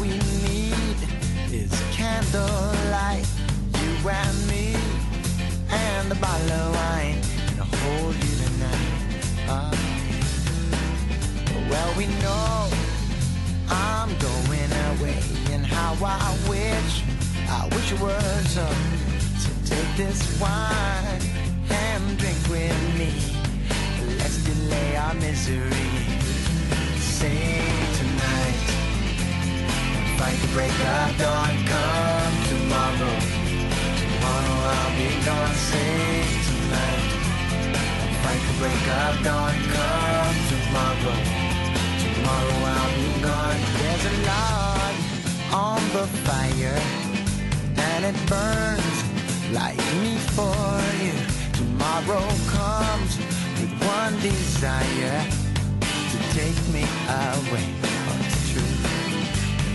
we need is candlelight, you and me, and a bottle of wine, I'll hold you tonight. Well, we know I'm going away, and how I wish, I wish it was so. So take this wine and drink with me. Let's delay our misery. Sing tonight. Fight the break of dawn. Come tomorrow. Tomorrow I'll be gone. Sing tonight. Fight the break of dawn. Come tomorrow. Tomorrow I'll be gone. There's a log on the fire, and it burns like me for you. Tomorrow comes with one desire to take me away.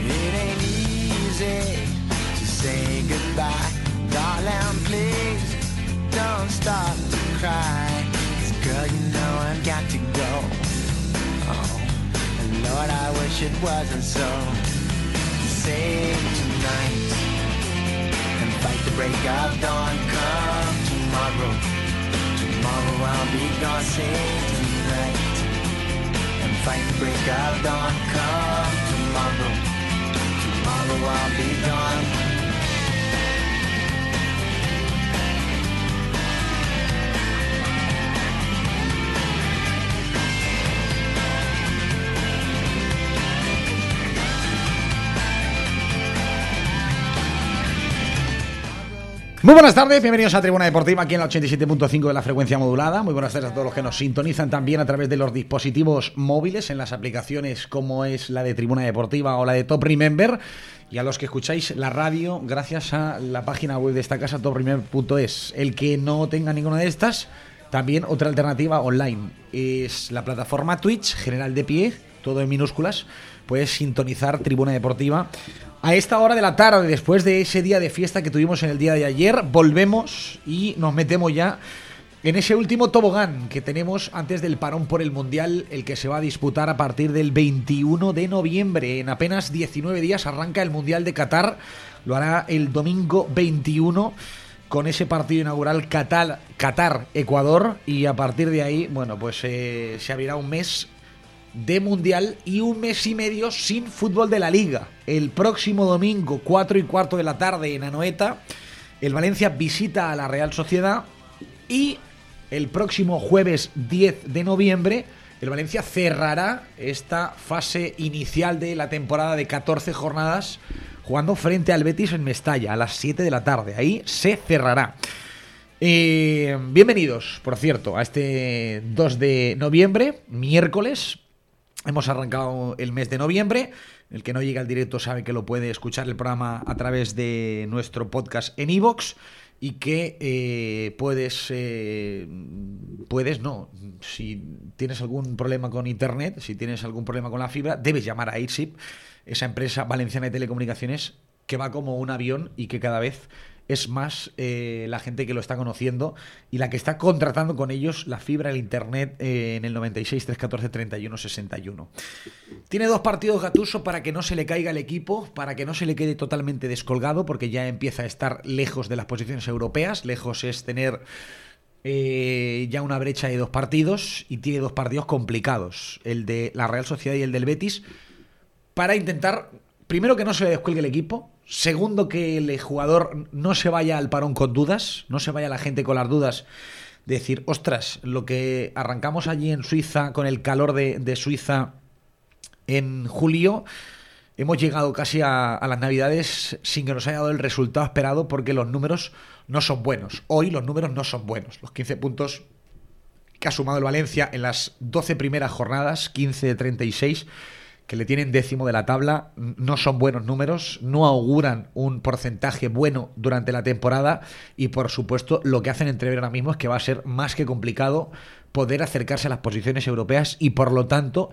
It ain't easy to say goodbye, darling. Please don't stop to cry. Cause girl, you know I've got to go. Oh, and Lord, I wish it wasn't so. Save tonight and fight the break of dawn. Come tomorrow. Tomorrow I'll be gone. Save tonight and fight the break of dawn. Come tomorrow while I'm be gone. Muy buenas tardes, bienvenidos a Tribuna Deportiva aquí en la 87.5 de la frecuencia modulada. Muy buenas tardes a todos los que nos sintonizan también a través de los dispositivos móviles en las aplicaciones como es la de Tribuna Deportiva o la de Top Remember y a los que escucháis la radio gracias a la página web de esta casa topremember.es. El que no tenga ninguna de estas, también otra alternativa online es la plataforma Twitch, general de pie, todo en minúsculas. Puedes sintonizar Tribuna Deportiva. A esta hora de la tarde, después de ese día de fiesta que tuvimos en el día de ayer, volvemos y nos metemos ya en ese último tobogán que tenemos antes del parón por el Mundial, el que se va a disputar a partir del 21 de noviembre. En apenas 19 días arranca el Mundial de Qatar, lo hará el domingo 21 con ese partido inaugural Qatar, Qatar Ecuador. Y a partir de ahí, bueno, pues eh, se abrirá un mes de Mundial y un mes y medio sin fútbol de la Liga. El próximo domingo, 4 y cuarto de la tarde en Anoeta, el Valencia visita a la Real Sociedad y el próximo jueves 10 de noviembre, el Valencia cerrará esta fase inicial de la temporada de 14 jornadas jugando frente al Betis en Mestalla a las 7 de la tarde. Ahí se cerrará. Eh, bienvenidos, por cierto, a este 2 de noviembre, miércoles, Hemos arrancado el mes de noviembre. El que no llega al directo sabe que lo puede escuchar el programa a través de nuestro podcast en iVoox y que eh, puedes, eh, puedes, no, si tienes algún problema con internet, si tienes algún problema con la fibra, debes llamar a Airsip, esa empresa valenciana de telecomunicaciones que va como un avión y que cada vez es más eh, la gente que lo está conociendo y la que está contratando con ellos la fibra, el internet eh, en el 96 314 31 61. Tiene dos partidos Gatuso para que no se le caiga el equipo, para que no se le quede totalmente descolgado, porque ya empieza a estar lejos de las posiciones europeas. Lejos es tener eh, ya una brecha de dos partidos y tiene dos partidos complicados, el de la Real Sociedad y el del Betis, para intentar, primero que no se le descuelgue el equipo, Segundo, que el jugador no se vaya al parón con dudas, no se vaya la gente con las dudas. De decir, ostras, lo que arrancamos allí en Suiza con el calor de, de Suiza en julio, hemos llegado casi a, a, las navidades sin que nos haya dado el resultado esperado porque los números no son buenos. Hoy los números no son buenos. Los 15 puntos que ha sumado el Valencia en las 12 primeras jornadas, 15 de 36 que le tienen décimo de la tabla, no son buenos números, no auguran un porcentaje bueno durante la temporada y por supuesto lo que hacen entrever ahora mismo es que va a ser más que complicado poder acercarse a las posiciones europeas y por lo tanto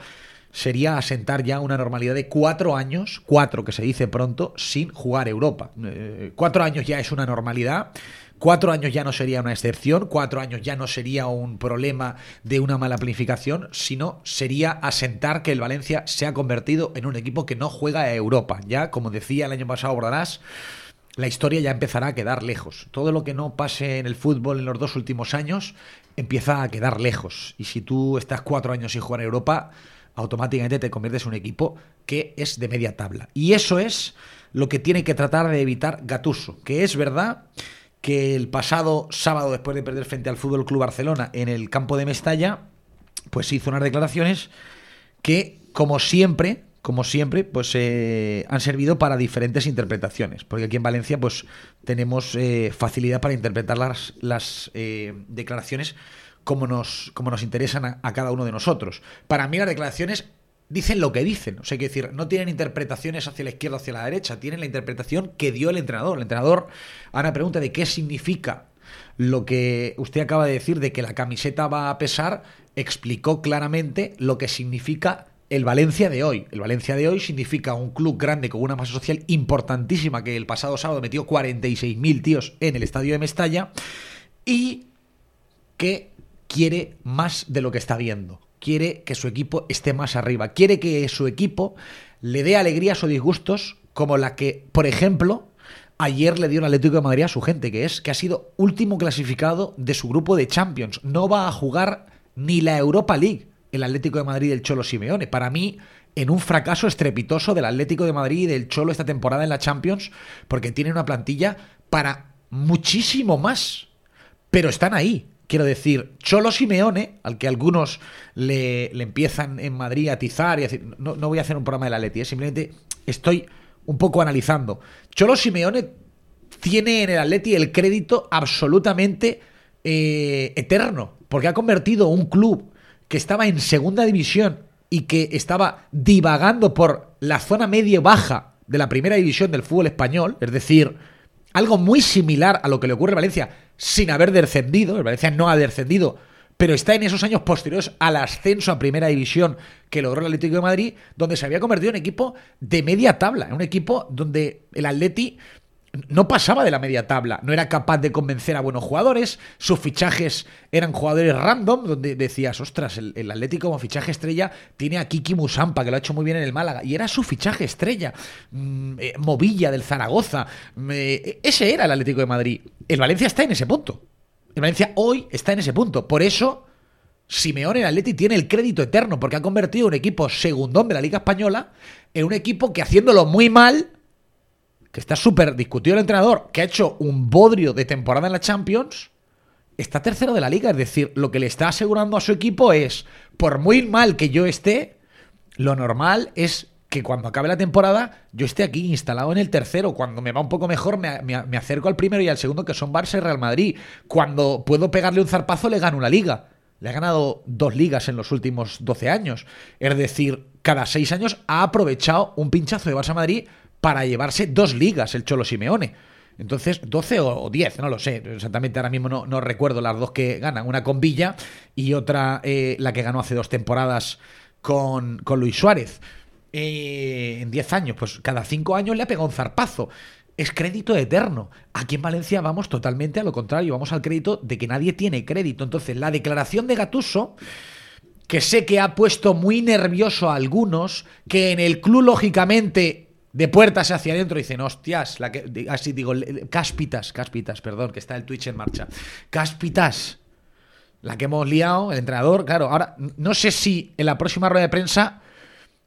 sería asentar ya una normalidad de cuatro años, cuatro que se dice pronto, sin jugar Europa. Eh, cuatro años ya es una normalidad cuatro años ya no sería una excepción, cuatro años ya no sería un problema de una mala planificación, sino sería asentar que el Valencia se ha convertido en un equipo que no juega a Europa. Ya, como decía el año pasado Bordarás, la historia ya empezará a quedar lejos. Todo lo que no pase en el fútbol en los dos últimos años empieza a quedar lejos. Y si tú estás cuatro años sin jugar a Europa, automáticamente te conviertes en un equipo que es de media tabla. Y eso es lo que tiene que tratar de evitar Gatuso, que es verdad que el pasado sábado, después de perder frente al Fútbol Club Barcelona en el campo de Mestalla, pues hizo unas declaraciones que, como siempre, como siempre, pues eh, han servido para diferentes interpretaciones. Porque aquí en Valencia, pues tenemos eh, facilidad para interpretar las, las eh, declaraciones como nos, como nos interesan a, a cada uno de nosotros. Para mí, las declaraciones dicen lo que dicen. O sea, que decir, no tienen interpretaciones hacia la izquierda hacia la derecha, tienen la interpretación que dio el entrenador. El entrenador, a una pregunta de qué significa lo que usted acaba de decir de que la camiseta va a pesar, explicó claramente lo que significa el Valencia de hoy. El Valencia de hoy significa un club grande con una masa social importantísima que el pasado sábado metió 46.000 tíos en el estadio de Mestalla y que quiere más de lo que está viendo quiere que su equipo esté más arriba, quiere que su equipo le dé alegrías o disgustos como la que, por ejemplo, ayer le dio el Atlético de Madrid a su gente, que es que ha sido último clasificado de su grupo de Champions. No va a jugar ni la Europa League el Atlético de Madrid del Cholo Simeone. Para mí, en un fracaso estrepitoso del Atlético de Madrid y del Cholo esta temporada en la Champions, porque tiene una plantilla para muchísimo más. Pero están ahí. Quiero decir, Cholo Simeone, al que algunos le, empiezan en Madrid a atizar y a decir, no, no voy a hacer un programa de la Leti, ¿eh? simplemente estoy un poco analizando. Cholo Simeone tiene en el Atleti el crédito absolutamente eh, eterno, porque ha convertido un club que estaba en segunda división y que estaba divagando por la zona media-baja de la primera división del fútbol español, es decir, algo muy similar a lo que le ocurre a Valencia sin haber descendido. El Valencia no ha descendido, pero está en esos años posteriores al ascenso a Primera División que logró el Atlético de Madrid, donde se había convertido en equipo de media tabla, en un equipo donde el Atleti no pasaba de la media tabla, no era capaz de convencer a buenos jugadores, sus fichajes eran jugadores random, donde decías, ostras, el, el, Atlético como fichaje estrella tiene a Kiki Musampa, que lo ha hecho muy bien en el Málaga, y era su fichaje estrella, mm, eh, Movilla del Zaragoza, eh, ese era el Atlético de Madrid. El Valencia está en ese punto. El Valencia hoy está en ese punto. Por eso, Simeone el Atleti tiene el crédito eterno, porque ha convertido un equipo segundón de la Liga Española en un equipo que haciéndolo muy mal que está súper discutido el entrenador, que ha hecho un bodrio de temporada en la Champions, está tercero de la liga. Es decir, lo que le está asegurando a su equipo es, por muy mal que yo esté, lo normal es que cuando acabe la temporada yo esté aquí instalado en el tercero. Cuando me va un poco mejor me, me, acerco al primero y al segundo, que son Barça y Real Madrid. Cuando puedo pegarle un zarpazo le gano una liga. Le ha ganado dos ligas en los últimos 12 años. Es decir, cada seis años ha aprovechado un pinchazo de Barça Madrid para llevarse dos ligas el Cholo Simeone. Entonces, 12 o 10, no lo sé, exactamente ahora mismo no, no, recuerdo las dos que ganan, una con Villa y otra eh, la que ganó hace dos temporadas con, con Luis Suárez. Eh, en 10 años, pues cada 5 años le ha pegado un zarpazo. Es crédito eterno. Aquí en Valencia vamos totalmente a lo contrario, vamos al crédito de que nadie tiene crédito. Entonces, la declaración de Gatuso que sé que ha puesto muy nervioso a algunos, que en el club lógicamente de puertas hacia adentro dicen, hostias, la que, así digo, cáspitas, cáspitas, perdón, que está el Twitch en marcha. Cáspitas, la que hemos liado, el entrenador, claro, ahora no sé si en la próxima rueda de prensa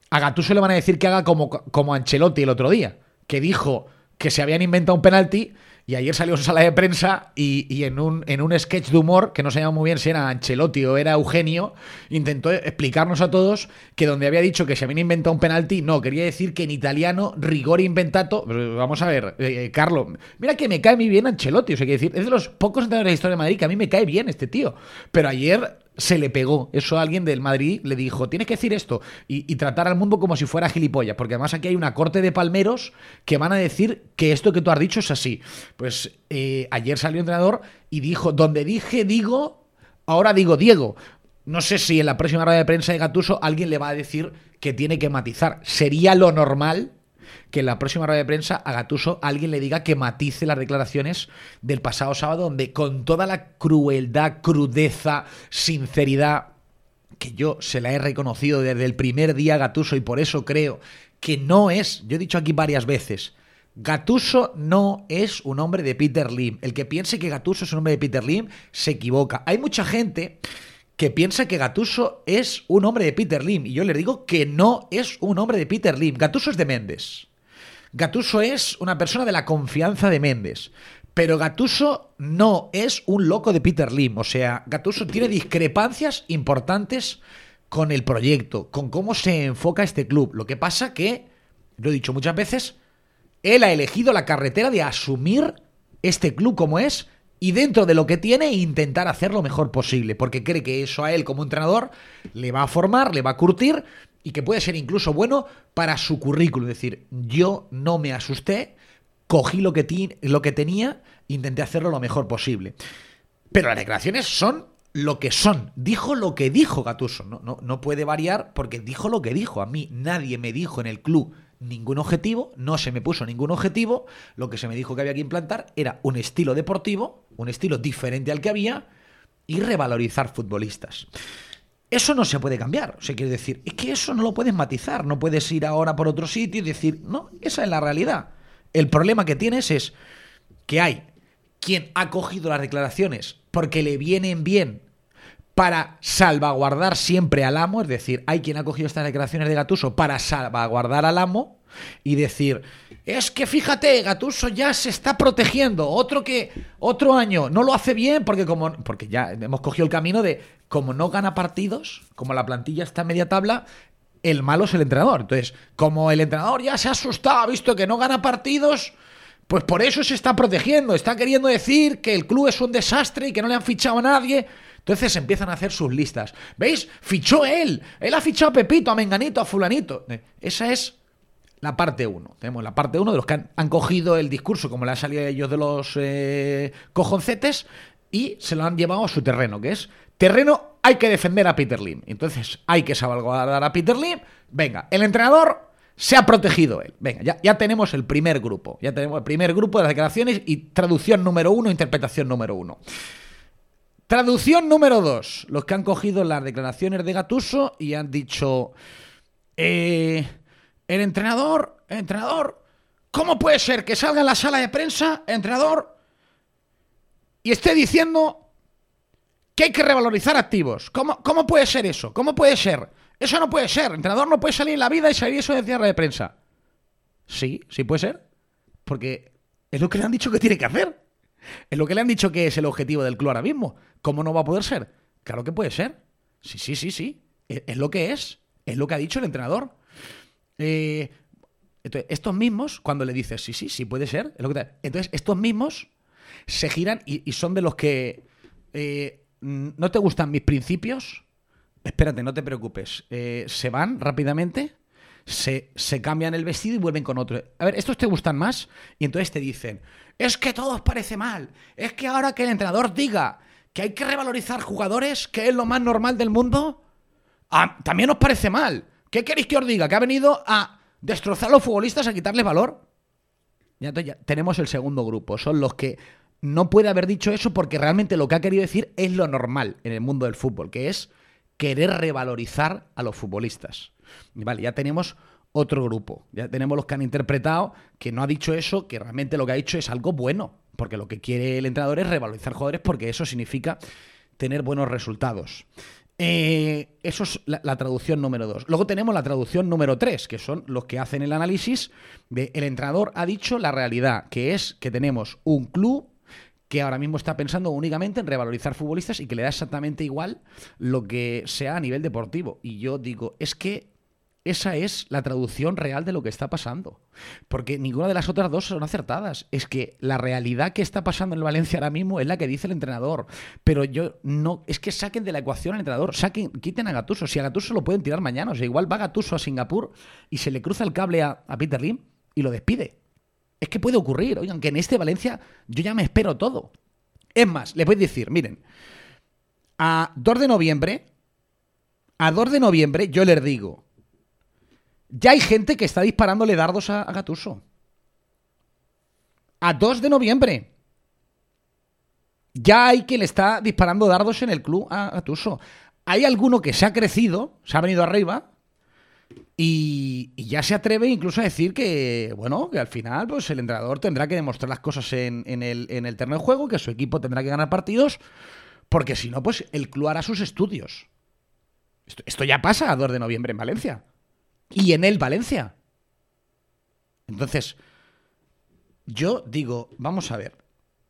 a Gattuso le van a decir que haga como, como Ancelotti el otro día, que dijo que se habían inventado un penalti y ayer salió su sala de prensa y, en, un, en un sketch de humor, que no sabía muy bien si era Ancelotti o era Eugenio, intentó explicarnos a todos que donde había dicho que se habían inventado un penalti, no, quería decir que en italiano rigor inventato. Vamos a ver, eh, Carlos, mira que me cae muy bien Ancelotti, o sea, quiere decir, es de los pocos entrenadores de la historia de Madrid que a mí me cae bien este tío. Pero ayer se le pegó. Eso a alguien del Madrid le dijo, tienes que decir esto y, tratar al mundo como si fuera gilipollas, porque además aquí hay una corte de palmeros que van a decir que esto que tú has dicho es así. Pues eh, ayer salió el entrenador y dijo, donde dije digo, ahora digo Diego. No sé si en la próxima rueda de prensa de Gatuso alguien le va a decir que tiene que matizar. Sería lo normal que en la próxima rueda de prensa a Gatuso alguien le diga que matice las declaraciones del pasado sábado, donde con toda la crueldad, crudeza, sinceridad que yo se la he reconocido desde el primer día a Gatuso y por eso creo que no es, yo he dicho aquí varias veces, Gatuso no es un hombre de Peter Lim. El que piense que Gatuso es un hombre de Peter Lim se equivoca. Hay mucha gente que piensa que Gatuso es un hombre de Peter Lim y yo le digo que no es un hombre de Peter Lim. Gatuso es de Méndez. Gatuso es una persona de la confianza de Méndez. Pero Gatuso no es un loco de Peter Lim. O sea, Gatuso tiene discrepancias importantes con el proyecto, con cómo se enfoca este club. Lo que pasa que, lo he dicho muchas veces, él ha elegido la carretera de asumir este club como es y dentro de lo que tiene intentar hacer lo mejor posible, porque cree que eso a él como entrenador le va a formar, le va a curtir y que puede ser incluso bueno para su currículum. Es decir, yo no me asusté, cogí lo que, lo que tenía, intenté hacerlo lo mejor posible. Pero las declaraciones son lo que son. Dijo lo que dijo Gatuso. No, no, no puede variar porque dijo lo que dijo. A mí nadie me dijo en el club ningún objetivo, no se me puso ningún objetivo, lo que se me dijo que había que implantar era un estilo deportivo, un estilo diferente al que había y revalorizar futbolistas. Eso no se puede cambiar, o sea, quiere decir, es que eso no lo puedes matizar, no puedes ir ahora por otro sitio y decir, no, esa es la realidad. El problema que tienes es que hay quien ha cogido las declaraciones porque le vienen bien para salvaguardar siempre al amo, es decir, hay quien ha cogido estas declaraciones de Gatuso para salvaguardar al amo y decir, es que fíjate, Gatuso ya se está protegiendo, otro que otro año no lo hace bien porque como porque ya hemos cogido el camino de como no gana partidos, como la plantilla está en media tabla, el malo es el entrenador. Entonces, como el entrenador ya se ha asustado, ha visto que no gana partidos, pues por eso se está protegiendo, está queriendo decir que el club es un desastre y que no le han fichado a nadie. Entonces empiezan a hacer sus listas. ¿Veis? Fichó él. Él ha fichado a Pepito, a Menganito, a Fulanito. Eh, esa es la parte 1. Tenemos la parte 1 de los que han, cogido el discurso, como le ha salido ellos de los eh, cojoncetes, y se lo han llevado a su terreno, que es terreno hay que defender a Peter Lim. Entonces hay que salvaguardar a Peter Lim. Venga, el entrenador se ha protegido él. Venga, ya, ya, tenemos el primer grupo. Ya tenemos el primer grupo de las declaraciones y traducción número uno, interpretación número uno. Traducción número dos. Los que han cogido las declaraciones de Gatuso y han dicho. Eh, el entrenador, entrenador, ¿cómo puede ser que salga en la sala de prensa, entrenador, y esté diciendo que hay que revalorizar activos? ¿Cómo, ¿Cómo puede ser eso? ¿Cómo puede ser? Eso no puede ser. El entrenador no puede salir en la vida y salir eso de cierre de prensa. Sí, sí puede ser. Porque es lo que le han dicho que tiene que hacer. Es lo que le han dicho que es el objetivo del club ahora mismo. ¿Cómo no va a poder ser? Claro que puede ser. Sí, sí, sí, sí. Es, lo que es. Es lo que ha dicho el entrenador. Eh, entonces, estos mismos, cuando le dices, sí, sí, sí puede ser, entonces estos mismos se giran y, son de los que eh, no te gustan mis principios, espérate, no te preocupes, eh, se van rápidamente, se, se, cambian el vestido y vuelven con otro. A ver, estos te gustan más y entonces te dicen, es que todo os parece mal. Es que ahora que el entrenador diga que hay que revalorizar jugadores, que es lo más normal del mundo, ah, también os parece mal. ¿Qué queréis que os diga? ¿Que ha venido a destrozar a los futbolistas, a quitarles valor? Ya, ya tenemos el segundo grupo. Son los que no puede haber dicho eso porque realmente lo que ha querido decir es lo normal en el mundo del fútbol, que es querer revalorizar a los futbolistas. Vale, ya tenemos otro grupo. Ya tenemos los que han interpretado que no ha dicho eso, que realmente lo que ha dicho es algo bueno, porque lo que quiere el entrenador es revalorizar jugadores porque eso significa tener buenos resultados. Eh, eso es la, traducción número dos. Luego tenemos la traducción número tres, que son los que hacen el análisis de el entrenador ha dicho la realidad, que es que tenemos un club que ahora mismo está pensando únicamente en revalorizar futbolistas y que le da exactamente igual lo que sea a nivel deportivo. Y yo digo, es que esa es la traducción real de lo que está pasando. Porque ninguna de las otras dos son acertadas. Es que la realidad que está pasando en el Valencia ahora mismo es la que dice el entrenador. Pero yo no. Es que saquen de la ecuación al entrenador. Saquen, quiten a Gatuso. Si a Gatuso lo pueden tirar mañana. O sea, igual va Gatuso a Singapur y se le cruza el cable a, Peter Lim y lo despide. Es que puede ocurrir. Oigan, que en este Valencia yo ya me espero todo. Es más, le voy a decir, miren, a 2 de noviembre, a 2 de noviembre yo les digo, Ya hay gente que está disparándole dardos a, a Gatuso. A 2 de noviembre. Ya hay quien le está disparando dardos en el club a Gatuso. Hay alguno que se ha crecido, se ha venido arriba, y, ya se atreve incluso a decir que, bueno, que al final pues el entrenador tendrá que demostrar las cosas en, en el, en el terreno de juego, que su equipo tendrá que ganar partidos, porque si no, pues el club hará sus estudios. Esto, esto ya pasa a 2 de noviembre en Valencia. Y en el Valencia. Entonces, yo digo, vamos a ver,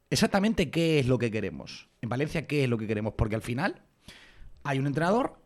exactamente qué es lo que queremos. En Valencia, ¿qué es lo que queremos? Porque al final hay un entrenador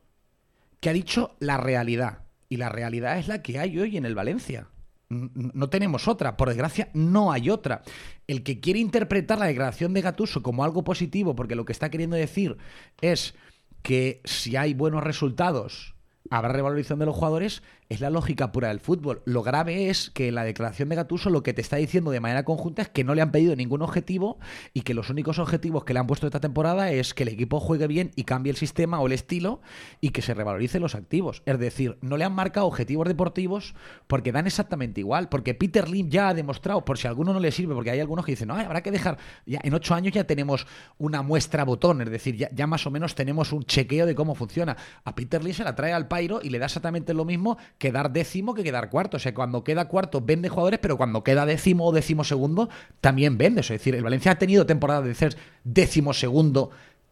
que ha dicho la realidad. Y la realidad es la que hay hoy en el Valencia. No tenemos otra, por desgracia no hay otra. El que quiere interpretar la declaración de Gatuso como algo positivo, porque lo que está queriendo decir es que si hay buenos resultados habrá revalorización de los jugadores, es la lógica pura del fútbol. Lo grave es que la declaración de Gatuso lo que te está diciendo de manera conjunta es que no le han pedido ningún objetivo y que los únicos objetivos que le han puesto esta temporada es que el equipo juegue bien y cambie el sistema o el estilo y que se revaloricen los activos. Es decir, no le han marcado objetivos deportivos porque dan exactamente igual. Porque Peter Lim ya ha demostrado, por si a alguno no le sirve, porque hay algunos que dicen, no, habrá que dejar, ya en ocho años ya tenemos una muestra botón, es decir, ya, más o menos tenemos un chequeo de cómo funciona. A Peter Lim se la trae al Pairo y le da exactamente lo mismo que dar décimo que quedar cuarto. O sea, cuando queda cuarto vende jugadores, pero cuando queda décimo o décimo segundo también vende. Es decir, el Valencia ha tenido temporadas de ser décimo segundo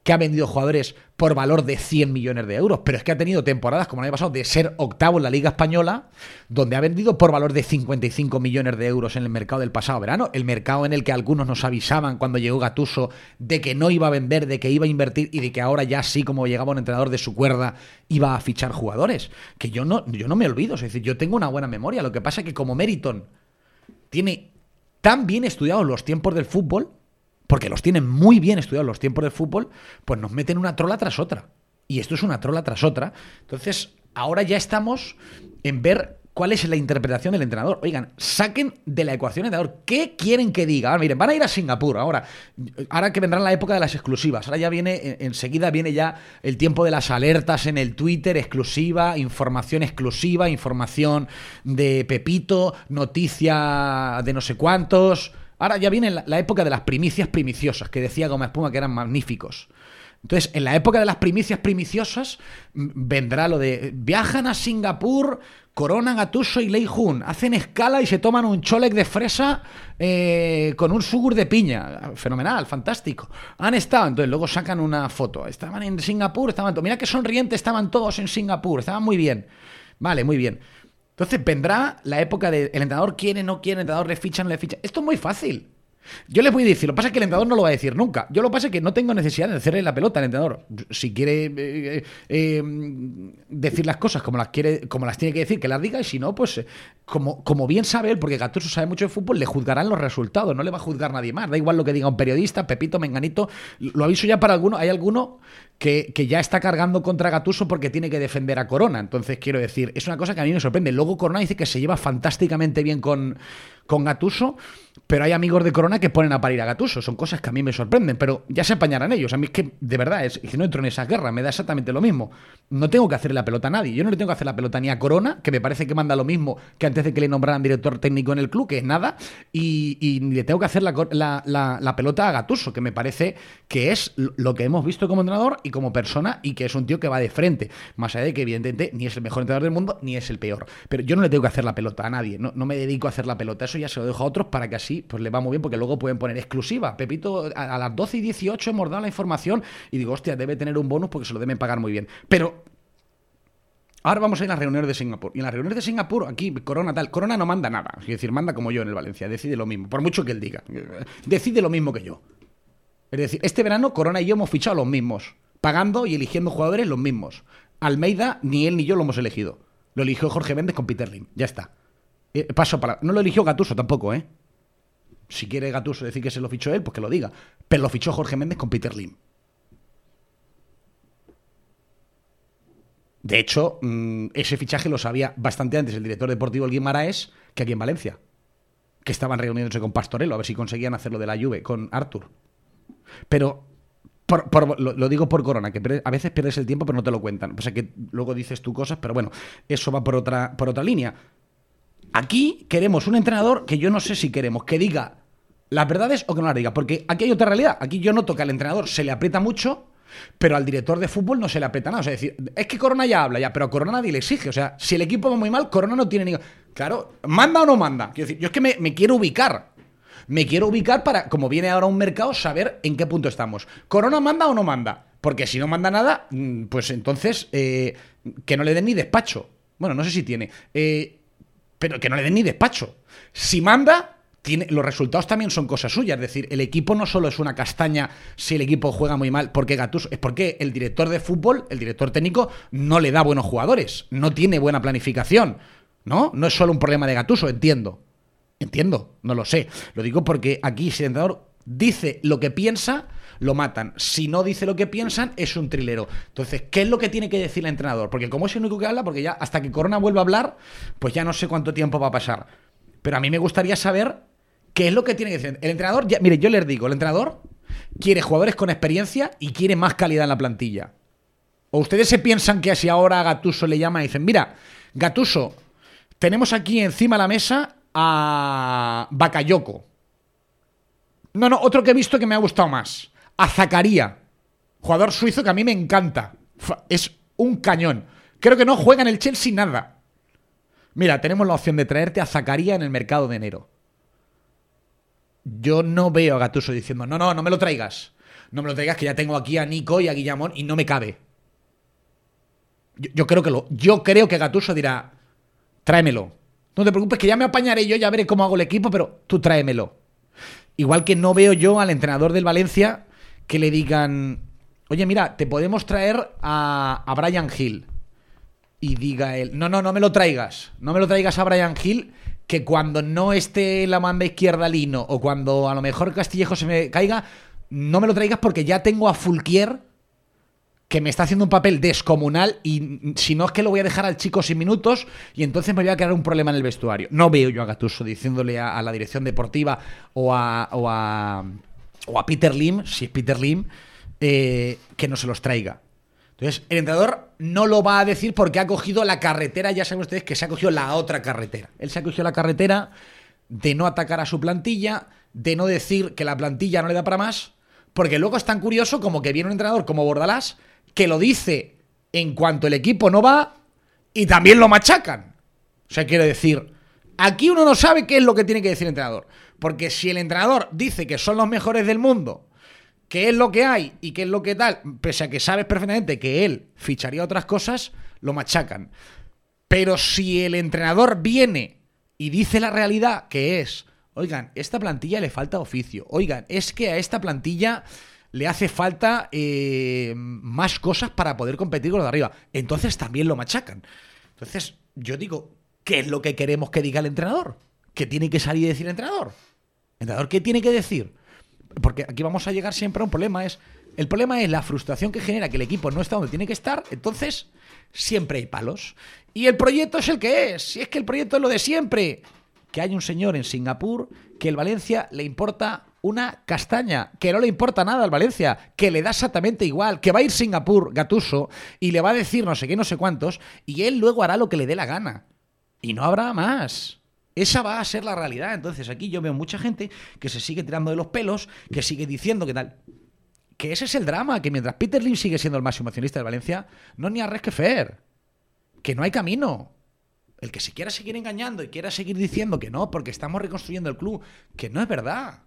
que ha vendido jugadores por valor de 100 millones de euros, pero es que ha tenido temporadas como el año pasado de ser octavo en la Liga Española, donde ha vendido por valor de 55 millones de euros en el mercado del pasado verano, el mercado en el que algunos nos avisaban cuando llegó Gatuso de que no iba a vender, de que iba a invertir y de que ahora ya sí, como llegaba un entrenador de su cuerda, iba a fichar jugadores. Que yo no, yo no me olvido, es decir, yo tengo una buena memoria, lo que pasa es que como Meriton tiene tan bien estudiados los tiempos del fútbol, porque los tienen muy bien estudiados los tiempos del fútbol, pues nos meten una trola tras otra. Y esto es una trola tras otra. Entonces, ahora ya estamos en ver cuál es la interpretación del entrenador. Oigan, saquen de la ecuación el entrenador. ¿Qué quieren que diga? Ahora, miren, van a ir a Singapur ahora. Ahora que vendrá la época de las exclusivas. Ahora ya viene, en- enseguida viene ya el tiempo de las alertas en el Twitter, exclusiva, información exclusiva, información de Pepito, noticia de no sé cuántos. Ahora ya viene la, época de las primicias primiciosas, que decía Gómez Puma que eran magníficos. Entonces, en la época de las primicias primiciosas, vendrá lo de viajan a Singapur, Corona, Gatuso y Lei Jun, hacen escala y se toman un cholec de fresa eh, con un sugur de piña. Fenomenal, fantástico. Han estado, entonces luego sacan una foto. Estaban en Singapur, estaban todos. Mira qué sonrientes estaban todos en Singapur, estaban muy bien. Vale, muy bien. Entonces vendrá la época de el entrenador quiere, no quiere, el entrenador le ficha, no le ficha. Esto es muy fácil. Yo les voy a decir, lo que pasa es que el entrenador no lo va a decir nunca. Yo lo que pasa es que no tengo necesidad de hacerle la pelota al entrenador. Si quiere eh, eh, decir las cosas como las quiere, como las tiene que decir, que las diga, y si no, pues eh, como, como bien sabe él, porque Gattuso sabe mucho de fútbol, le juzgarán los resultados, no le va a juzgar nadie más. Da igual lo que diga un periodista, Pepito, Menganito. Lo aviso ya para alguno, hay alguno que, que ya está cargando contra Gatuso porque tiene que defender a Corona. Entonces, quiero decir, es una cosa que a mí me sorprende. Luego Corona dice que se lleva fantásticamente bien con, con Gatuso, pero hay amigos de Corona que ponen a parir a Gatuso. Son cosas que a mí me sorprenden, pero ya se apañarán ellos. A mí es que, de verdad, es que no entro en esa guerra, me da exactamente lo mismo. No tengo que hacerle la pelota a nadie. Yo no le tengo que hacer la pelota ni a Corona, que me parece que manda lo mismo que antes de que le nombraran director técnico en el club, que es nada, y, y ni le tengo que hacer la, la- la- pelota a Gatuso, que me parece que es lo- lo que hemos visto como entrenador y como persona, y que es un tío que va de frente. Más allá de que, evidentemente, ni es el mejor entrenador del mundo, ni es el peor. Pero yo no le tengo que hacer la pelota a nadie. No, no me dedico a hacer la pelota. Eso ya se lo dejo a otros para que así pues le va muy bien, porque luego pueden poner exclusiva. Pepito, a, a las 12 y 18 hemos dado la información y digo, hostia, debe tener un bonus porque se lo deben pagar muy bien. Pero Ahora vamos a ir a las reuniones de Singapur. Y en las reuniones de Singapur, aquí, Corona tal, Corona no manda nada. Es decir, manda como yo en el Valencia, decide lo mismo, por mucho que él diga. Decide lo mismo que yo. Es decir, este verano Corona y yo hemos fichado los mismos, pagando y eligiendo jugadores los mismos. Almeida, ni él ni yo lo hemos elegido. Lo eligió Jorge Méndez con Peter Lim. Ya está. Eh, paso para. No lo eligió Gatuso tampoco, ¿eh? Si quiere Gatuso decir que se lo fichó él, pues que lo diga. Pero lo fichó Jorge Méndez con Peter Lim. De hecho, mm, ese fichaje lo sabía bastante antes el director deportivo, el Guimaraes, que aquí en Valencia. Que estaban reuniéndose con Pastorelo a ver si conseguían hacerlo de la Juve con Arthur. Pero lo, digo por Corona, que a veces pierdes el tiempo pero no te lo cuentan. O sea que luego dices tú cosas, pero bueno, eso va por otra, por otra línea. Aquí queremos un entrenador que yo no sé si queremos que diga las verdades o que no las diga. Porque aquí hay otra realidad. Aquí yo noto que al entrenador se le aprieta mucho, pero al director de fútbol no se le aprieta nada. O sea, decir, es que Corona ya habla, ya, pero Corona nadie le exige. O sea, si el equipo va muy mal, Corona no tiene ni. Claro, ¿manda o no manda? Quiero decir, yo es que me, quiero ubicar. Me quiero ubicar para, como viene ahora un mercado, saber en qué punto estamos. ¿Corona manda o no manda? Porque si no manda nada, mm, pues entonces eh, que no le den ni despacho. Bueno, no sé si tiene. Eh, pero que no le den ni despacho. Si manda, los resultados también son cosas suyas. Es decir, el equipo no solo es una castaña si el equipo juega muy mal porque Gattuso, es porque el director de fútbol, el director técnico, no le da buenos jugadores, no tiene buena planificación. ¿No? No es solo un problema de Gatuso, entiendo. Entiendo, no lo sé. Lo digo porque aquí si el entrenador dice lo que piensa, lo matan. Si no dice lo que piensan, es un trilero. Entonces, ¿qué es lo que tiene que decir el entrenador? Porque como es el único que habla, porque ya hasta que Corona vuelva a hablar, pues ya no sé cuánto tiempo va a pasar. Pero a mí me gustaría saber ¿Qué es lo que tiene que decir? El entrenador, mire, yo les digo, el entrenador quiere jugadores con experiencia y quiere más calidad en la plantilla. ¿O ustedes se piensan que si ahora Gatuso le llama y dicen, mira, Gatuso, tenemos aquí encima de la mesa a Bakayoko. No, no, otro que he visto que me ha gustado más. A Zacaría. Jugador suizo que a mí me encanta. Es un cañón. Creo que no juega en el Chelsea nada. Mira, tenemos la opción de traerte a Zacaría en el mercado de enero yo no veo a Gatuso diciendo, no, no, no me lo traigas. No me lo traigas, que ya tengo aquí a Nico y a Guillamón y no me cabe. Yo, creo que lo. Yo creo que Gatuso dirá, tráemelo. No te preocupes, que ya me apañaré yo, ya veré cómo hago el equipo, pero tú tráemelo. Igual que no veo yo al entrenador del Valencia que le digan, oye, mira, te podemos traer a, a Brian Hill. Y diga él, no, no, no me lo traigas. No me lo traigas a Brian Hill, que cuando no esté la manda izquierda Lino o cuando a lo mejor Castillejo se me caiga, no me lo traigas porque ya tengo a Fulquier que me está haciendo un papel descomunal y si no es que lo voy a dejar al chico sin minutos y entonces me voy a crear un problema en el vestuario. No veo yo a Gatuso diciéndole a, la dirección deportiva o a, o a, o a Peter Lim, si es Peter Lim, eh, que no se los traiga. Entonces, el entrenador no lo va a decir porque ha cogido la carretera, ya saben ustedes que se ha cogido la otra carretera. Él se ha cogido la carretera de no atacar a su plantilla, de no decir que la plantilla no le da para más, porque luego es tan curioso como que viene un entrenador como Bordalás que lo dice en cuanto el equipo no va y también lo machacan. O sea, quiere decir, aquí uno no sabe qué es lo que tiene que decir el entrenador. Porque si el entrenador dice que son los mejores del mundo qué es lo que hay y qué es lo que tal, pese a que sabes perfectamente que él ficharía otras cosas, lo machacan. Pero si el entrenador viene y dice la realidad, que es, oigan, esta plantilla le falta oficio, oigan, es que a esta plantilla le hace falta eh, más cosas para poder competir con los de arriba, entonces también lo machacan. Entonces, yo digo, ¿qué es lo que queremos que diga el entrenador? ¿Qué tiene que salir y decir el entrenador? ¿El entrenador qué tiene que decir? porque aquí vamos a llegar siempre a un problema, es el problema es la frustración que genera que el equipo no está donde tiene que estar, entonces siempre hay palos. Y el proyecto es el que es, si es que el proyecto es lo de siempre, que hay un señor en Singapur que el Valencia le importa una castaña, que no le importa nada al Valencia, que le da exactamente igual, que va a ir Singapur, Gatuso, y le va a decir no sé qué, no sé cuántos, y él luego hará lo que le dé la gana. Y no habrá más. Esa va a ser la realidad. Entonces aquí yo veo mucha gente que se sigue tirando de los pelos, que sigue diciendo que tal. Que ese es el drama, que mientras Peter Lim sigue siendo el máximo accionista de Valencia, no ni a que fer. Que no hay camino. El que se quiera seguir engañando y quiera seguir diciendo que no, porque estamos reconstruyendo el club, que no es verdad.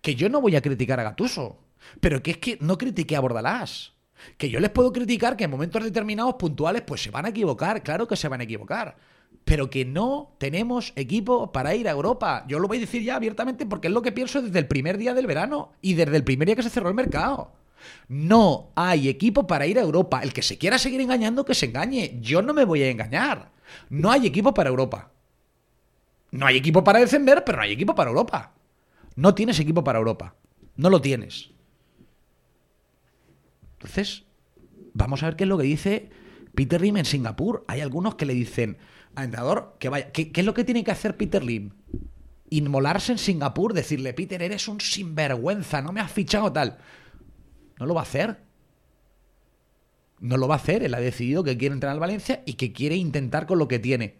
Que yo no voy a criticar a Gatuso, pero que es que no critiqué a Bordalás. Que yo les puedo criticar que en momentos determinados, puntuales, pues se van a equivocar, claro que se van a equivocar pero que no tenemos equipo para ir a Europa. Yo lo voy a decir ya abiertamente porque es lo que pienso desde el primer día del verano y desde el primer día que se cerró el mercado. No hay equipo para ir a Europa. El que se quiera seguir engañando, que se engañe. Yo no me voy a engañar. No hay equipo para Europa. No hay equipo para defender, pero no hay equipo para Europa. No tienes equipo para Europa. No lo tienes. Entonces, vamos a ver qué es lo que dice Peter Lim en Singapur. Hay algunos que le dicen, entrenador que vaya. ¿Qué, es lo que tiene que hacer Peter Lim? Inmolarse en Singapur, decirle, Peter, eres un sinvergüenza, no me has fichado tal. No lo va a hacer. No lo va a hacer. Él ha decidido que quiere entrar al Valencia y que quiere intentar con lo que tiene.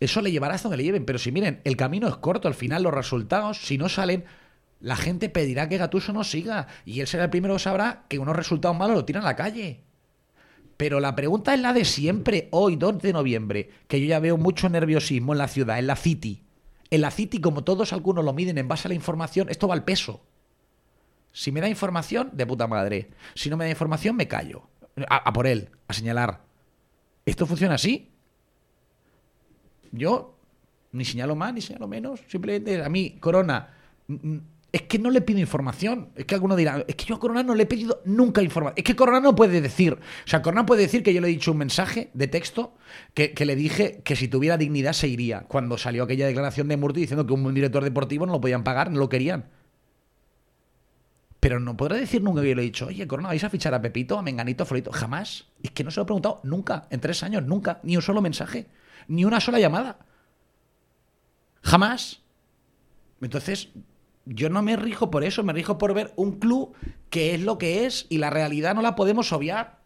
Eso le llevará hasta donde le lleven. Pero si miren, el camino es corto. Al final, los resultados, si no salen, la gente pedirá que Gatuso no siga. Y él será el primero que sabrá que unos resultados malos lo tiran a la calle. Pero la pregunta es la de siempre, hoy, 2 de noviembre, que yo ya veo mucho nerviosismo en la ciudad, en la City. En la City, como todos algunos lo miden en base a la información, esto va al peso. Si me da información, de puta madre. Si no me da información, me callo. A, por él, a señalar. ¿Esto funciona así? Yo ni señalo más, ni señalo menos. Simplemente a mí, Corona, es que no le pido información. Es que alguno dirá, es que yo a Corona no le he pedido nunca información. Es que Corona no puede decir. O sea, Corona puede decir que yo le he dicho un mensaje de texto que, le dije que si tuviera dignidad se iría. Cuando salió aquella declaración de Murti diciendo que un director deportivo no lo podían pagar, no lo querían. Pero no podrá decir nunca que yo le he dicho, oye, Corona, ¿vais a fichar a Pepito, a Menganito, a Florito? Jamás. Es que no se lo he preguntado nunca, en tres años, nunca. Ni un solo mensaje, ni una sola llamada. Jamás. Entonces, yo no me rijo por eso, me rijo por ver un club que es lo que es y la realidad no la podemos obviar.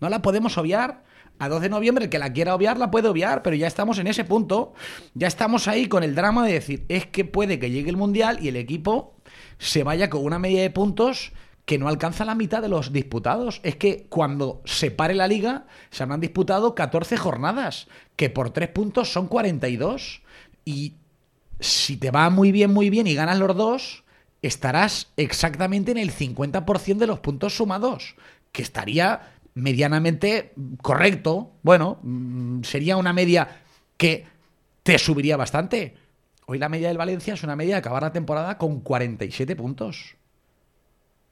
No la podemos obviar. A 2 de noviembre, el que la quiera obviar, la puede obviar, pero ya estamos en ese punto. Ya estamos ahí con el drama de decir, es que puede que llegue el Mundial y el equipo se vaya con una media de puntos que no alcanza la mitad de los disputados. Es que cuando se pare la liga, se habrán disputado 14 jornadas, que por 3 puntos son 42. Y si te va muy bien, muy bien y ganas los dos, estarás exactamente en el 50% de los puntos sumados, que estaría medianamente correcto. Bueno, mm, sería una media que te subiría bastante. Hoy la media del Valencia es una media de acabar la temporada con 47 puntos.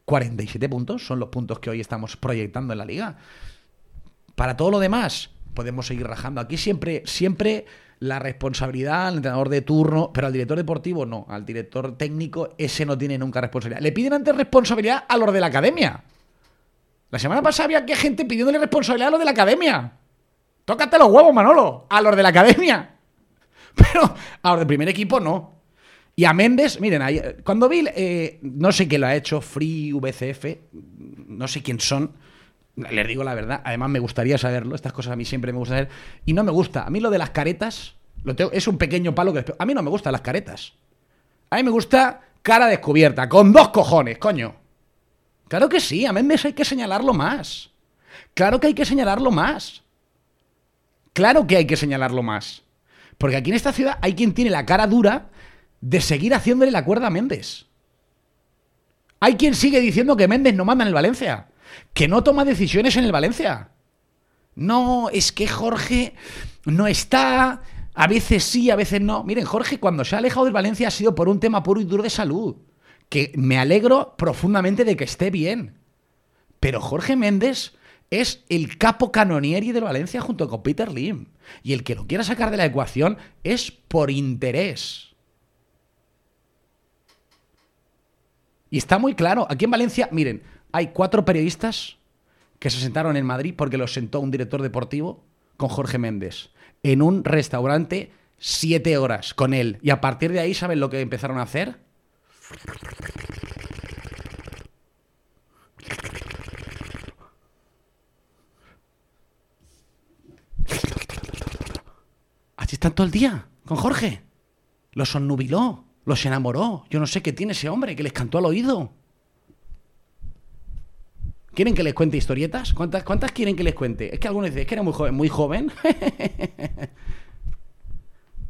47 puntos son los puntos que hoy estamos proyectando en la liga. Para todo lo demás, podemos seguir rajando. Aquí siempre, siempre la responsabilidad al entrenador de turno, pero al director deportivo no, al director técnico ese no tiene nunca responsabilidad. Le piden antes responsabilidad a los de la academia. La semana pasada había que gente pidiéndole responsabilidad a los de la academia. Tócate los huevos, Manolo, a los de la academia. Pero a los del primer equipo no. Y a Méndez, miren, cuando vi, eh, no sé qué lo ha hecho, Free VCF, no sé quién son, les digo la verdad, además me gustaría saberlo, estas cosas a mí siempre me gusta saber. Y no me gusta. A mí lo de las caretas, lo tengo, es un pequeño palo que... A mí no me gustan las caretas. A mí me gusta cara descubierta, con dos cojones, coño. Claro que sí, a Méndez hay que señalarlo más. Claro que hay que señalarlo más. Claro que hay que señalarlo más. Porque aquí en esta ciudad hay quien tiene la cara dura de seguir haciéndole la cuerda a Méndez. Hay quien sigue diciendo que Méndez no manda en el Valencia que no toma decisiones en el Valencia. No, es que Jorge no está, a veces sí, a veces no. Miren, Jorge cuando se ha alejado del Valencia ha sido por un tema puro y duro de salud, que me alegro profundamente de que esté bien. Pero Jorge Méndez es el capo canonieri del Valencia junto con Peter Lim. Y el que lo quiera sacar de la ecuación es por interés. Y está muy claro, aquí en Valencia, miren, hay cuatro periodistas que se sentaron en Madrid porque los sentó un director deportivo con Jorge Méndez en un restaurante siete horas con él. Y a partir de ahí, ¿saben lo que empezaron a hacer? Así están todo el día con Jorge. Los onnubiló, los enamoró. Yo no sé qué tiene ese hombre que les cantó al oído. ¿Quieren que les cuente historietas? ¿Cuántas, ¿Cuántas quieren que les cuente? Es que algunos dicen, es que era muy joven. Muy joven.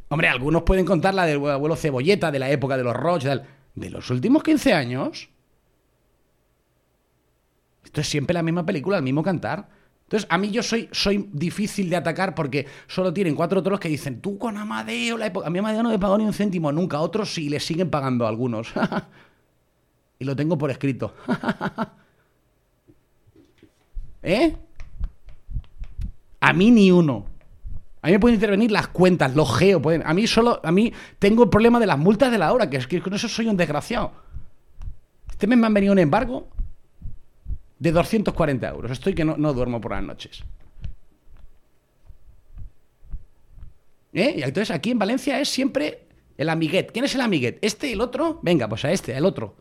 Hombre, algunos pueden contar la del abuelo Cebolleta, de la época de los Roch, de los últimos 15 años. Esto es siempre la misma película, el mismo cantar. Entonces, a mí yo soy, soy difícil de atacar porque solo tienen cuatro otros que dicen, tú con Amadeo, la época... A mí Amadeo no me pagó ni un céntimo nunca, otros sí le siguen pagando a algunos. y lo tengo por escrito. ¿Eh? A mí ni uno. A mí me pueden intervenir las cuentas, los geo, pueden. A mí solo, a mí tengo el problema de las multas de la hora, que es que con eso soy un desgraciado. Este mes me han venido un embargo de 240 euros. Estoy que no, no duermo por las noches. ¿Eh? Y entonces aquí en Valencia es siempre el amiguet. ¿Quién es el amiguet? ¿Este, el otro? Venga, pues a este, al otro.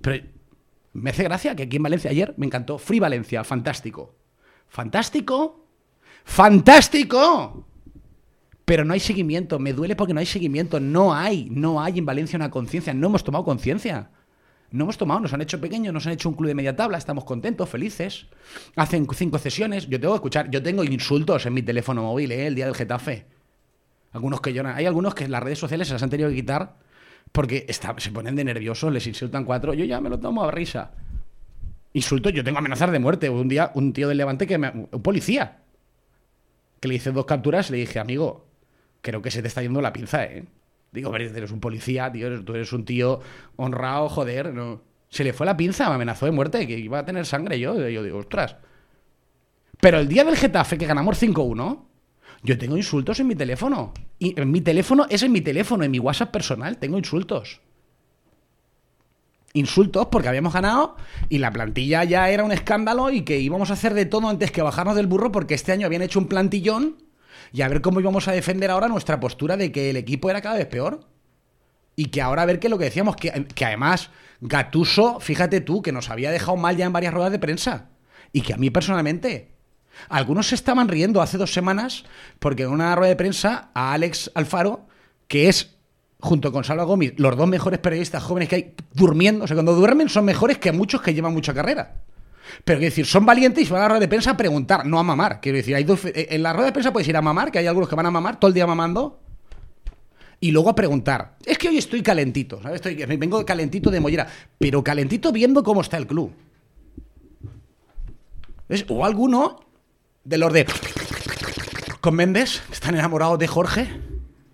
Pero Me hace gracia que aquí en Valencia ayer me encantó. Free Valencia, fantástico. Fantástico. Fantástico. Pero no hay seguimiento. Me duele porque no hay seguimiento. No hay, no hay en Valencia una conciencia. No hemos tomado conciencia. No hemos tomado, nos han hecho pequeños, nos han hecho un club de media tabla, estamos contentos, felices. Hacen cinco sesiones. Yo tengo que escuchar, yo tengo insultos en mi teléfono móvil, ¿eh? el día del Getafe. Algunos que lloran. Hay algunos que las redes sociales se las han tenido que quitar porque se ponen de nerviosos, les insultan cuatro. Yo ya me lo tomo a risa. Insulto, yo tengo amenazas de muerte. Un día, un tío del Levante que me. Un policía. Que le hice dos capturas, le dije, amigo, creo que se te está yendo la pinza, ¿eh? Digo, eres un policía, tío, tú eres un tío honrado, joder. No. Se le fue la pinza, me amenazó de muerte, que iba a tener sangre yo. Yo digo, ostras. Pero el día del Getafe, que ganamos 5-1, yo tengo insultos en mi teléfono. Y en mi teléfono es en mi teléfono, en mi WhatsApp personal, tengo insultos. Insultos porque habíamos ganado y la plantilla ya era un escándalo y que íbamos a hacer de todo antes que bajarnos del burro porque este año habían hecho un plantillón y a ver cómo íbamos a defender ahora nuestra postura de que el equipo era cada vez peor. Y que ahora a ver qué es lo que decíamos, que, que además Gatuso, fíjate tú, que nos había dejado mal ya en varias ruedas de prensa. Y que a mí personalmente algunos se estaban riendo hace dos semanas porque en una rueda de prensa a Alex Alfaro, que es, junto con Salva Gómez, los dos mejores periodistas jóvenes que hay durmiendo, o sea, cuando duermen son mejores que muchos que llevan mucha carrera. Pero quiero decir, son valientes y van a la rueda de prensa a preguntar, no a mamar. Quiero decir, hay eh, en la rueda de prensa puedes ir a mamar, que hay algunos que van a mamar todo el día mamando, y luego a preguntar. Es que hoy estoy calentito, ¿sabes? Estoy, vengo calentito de mollera, pero calentito viendo cómo está el club. O alguno de los de con Méndez, están enamorados de Jorge,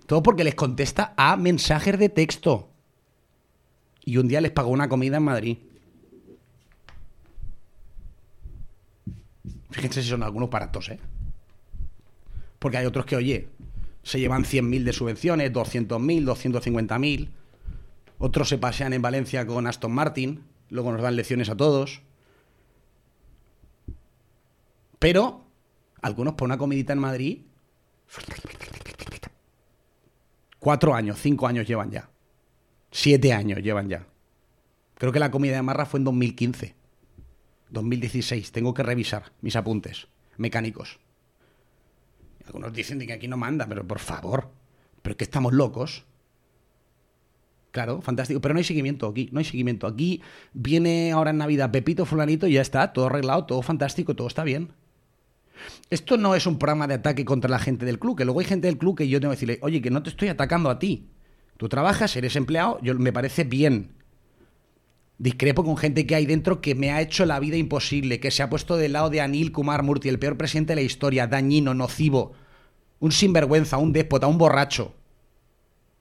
todo porque les contesta a mensajes de texto. Y un día les pagó una comida en Madrid. Fíjense si son algunos baratos, ¿eh? Porque hay otros que, oye, se llevan 100.000 de subvenciones, 200.000, 250.000. Otros se pasean en Valencia con Aston Martin, luego nos dan lecciones a todos. Pero algunos por una comidita en Madrid. Cuatro años, cinco años llevan ya. Siete años llevan ya. Creo que la comida de Marra fue en 2015. 2016. Tengo que revisar mis apuntes mecánicos. Algunos dicen que aquí no manda, pero por favor. ¿Pero que estamos locos? Claro, fantástico. Pero no hay seguimiento aquí, no hay seguimiento. Aquí viene ahora en Navidad Pepito, fulanito, y ya está, todo arreglado, todo fantástico, todo está bien. Esto no es un programa de ataque contra la gente del club, que luego hay gente del club que yo tengo que decirle, oye, que no te estoy atacando a ti. Tú trabajas, eres empleado, yo, me parece bien. Discrepo con gente que hay dentro que me ha hecho la vida imposible, que se ha puesto del lado de Anil Kumar Murti, el peor presidente de la historia, dañino, nocivo, un sinvergüenza, un déspota, un borracho.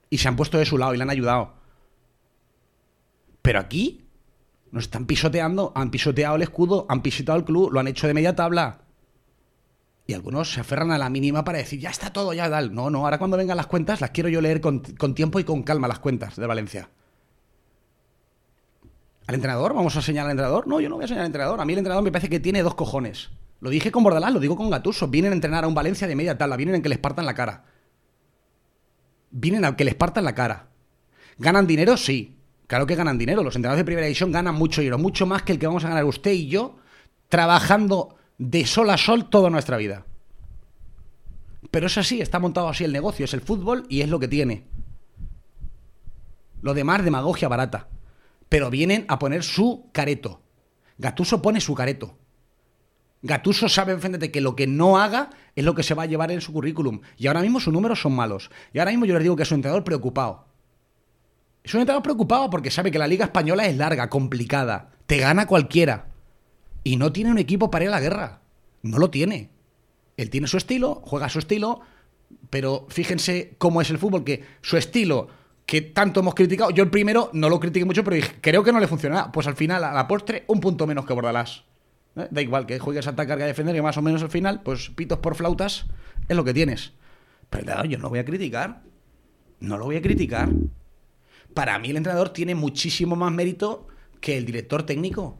Y se han puesto de su lado y le han ayudado. Pero aquí nos están pisoteando, han pisoteado el escudo, han pisoteado el club, lo han hecho de media tabla. Y algunos se aferran a la mínima para decir, ya está todo, ya tal. No, no, ahora cuando vengan las cuentas las quiero yo leer con, tiempo y con calma las cuentas de Valencia. ¿Al entrenador? ¿Vamos a señalar al entrenador? No, yo no voy a señalar al entrenador. A mí el entrenador me parece que tiene dos cojones. Lo dije con Bordalás, lo digo con Gatuso. Vienen a entrenar a un Valencia de media tabla, vienen a que les partan la cara. Vienen a que les partan la cara. ¿Ganan dinero? Sí. Claro que ganan dinero. Los entrenadores de primera división ganan mucho dinero, mucho más que el que vamos a ganar usted y yo trabajando de sol a sol toda nuestra vida. Pero es así, está montado así el negocio, es el fútbol y es lo que tiene. Lo demás, demagogia barata. Pero vienen a poner su careto. Gatuso pone su careto. Gatuso sabe, enfrente que lo que no haga es lo que se va a llevar en su currículum. Y ahora mismo sus números son malos. Y ahora mismo yo les digo que es un entrenador preocupado. Es un entrenador preocupado porque sabe que la Liga Española es larga, complicada. Te gana cualquiera y no tiene un equipo para ir a la guerra. No lo tiene. Él tiene su estilo, juega su estilo, pero fíjense cómo es el fútbol, que su estilo, que tanto hemos criticado, yo el primero no lo critiqué mucho, pero dije, creo que no le funcionará. Pues al final, a la postre, un punto menos que Bordalás. ¿Eh? Da igual que juegues a que a defender, y más o menos al final, pues pitos por flautas es lo que tienes. Pero yo no lo voy a criticar. No lo voy a criticar. Para mí el entrenador tiene muchísimo más mérito que el director técnico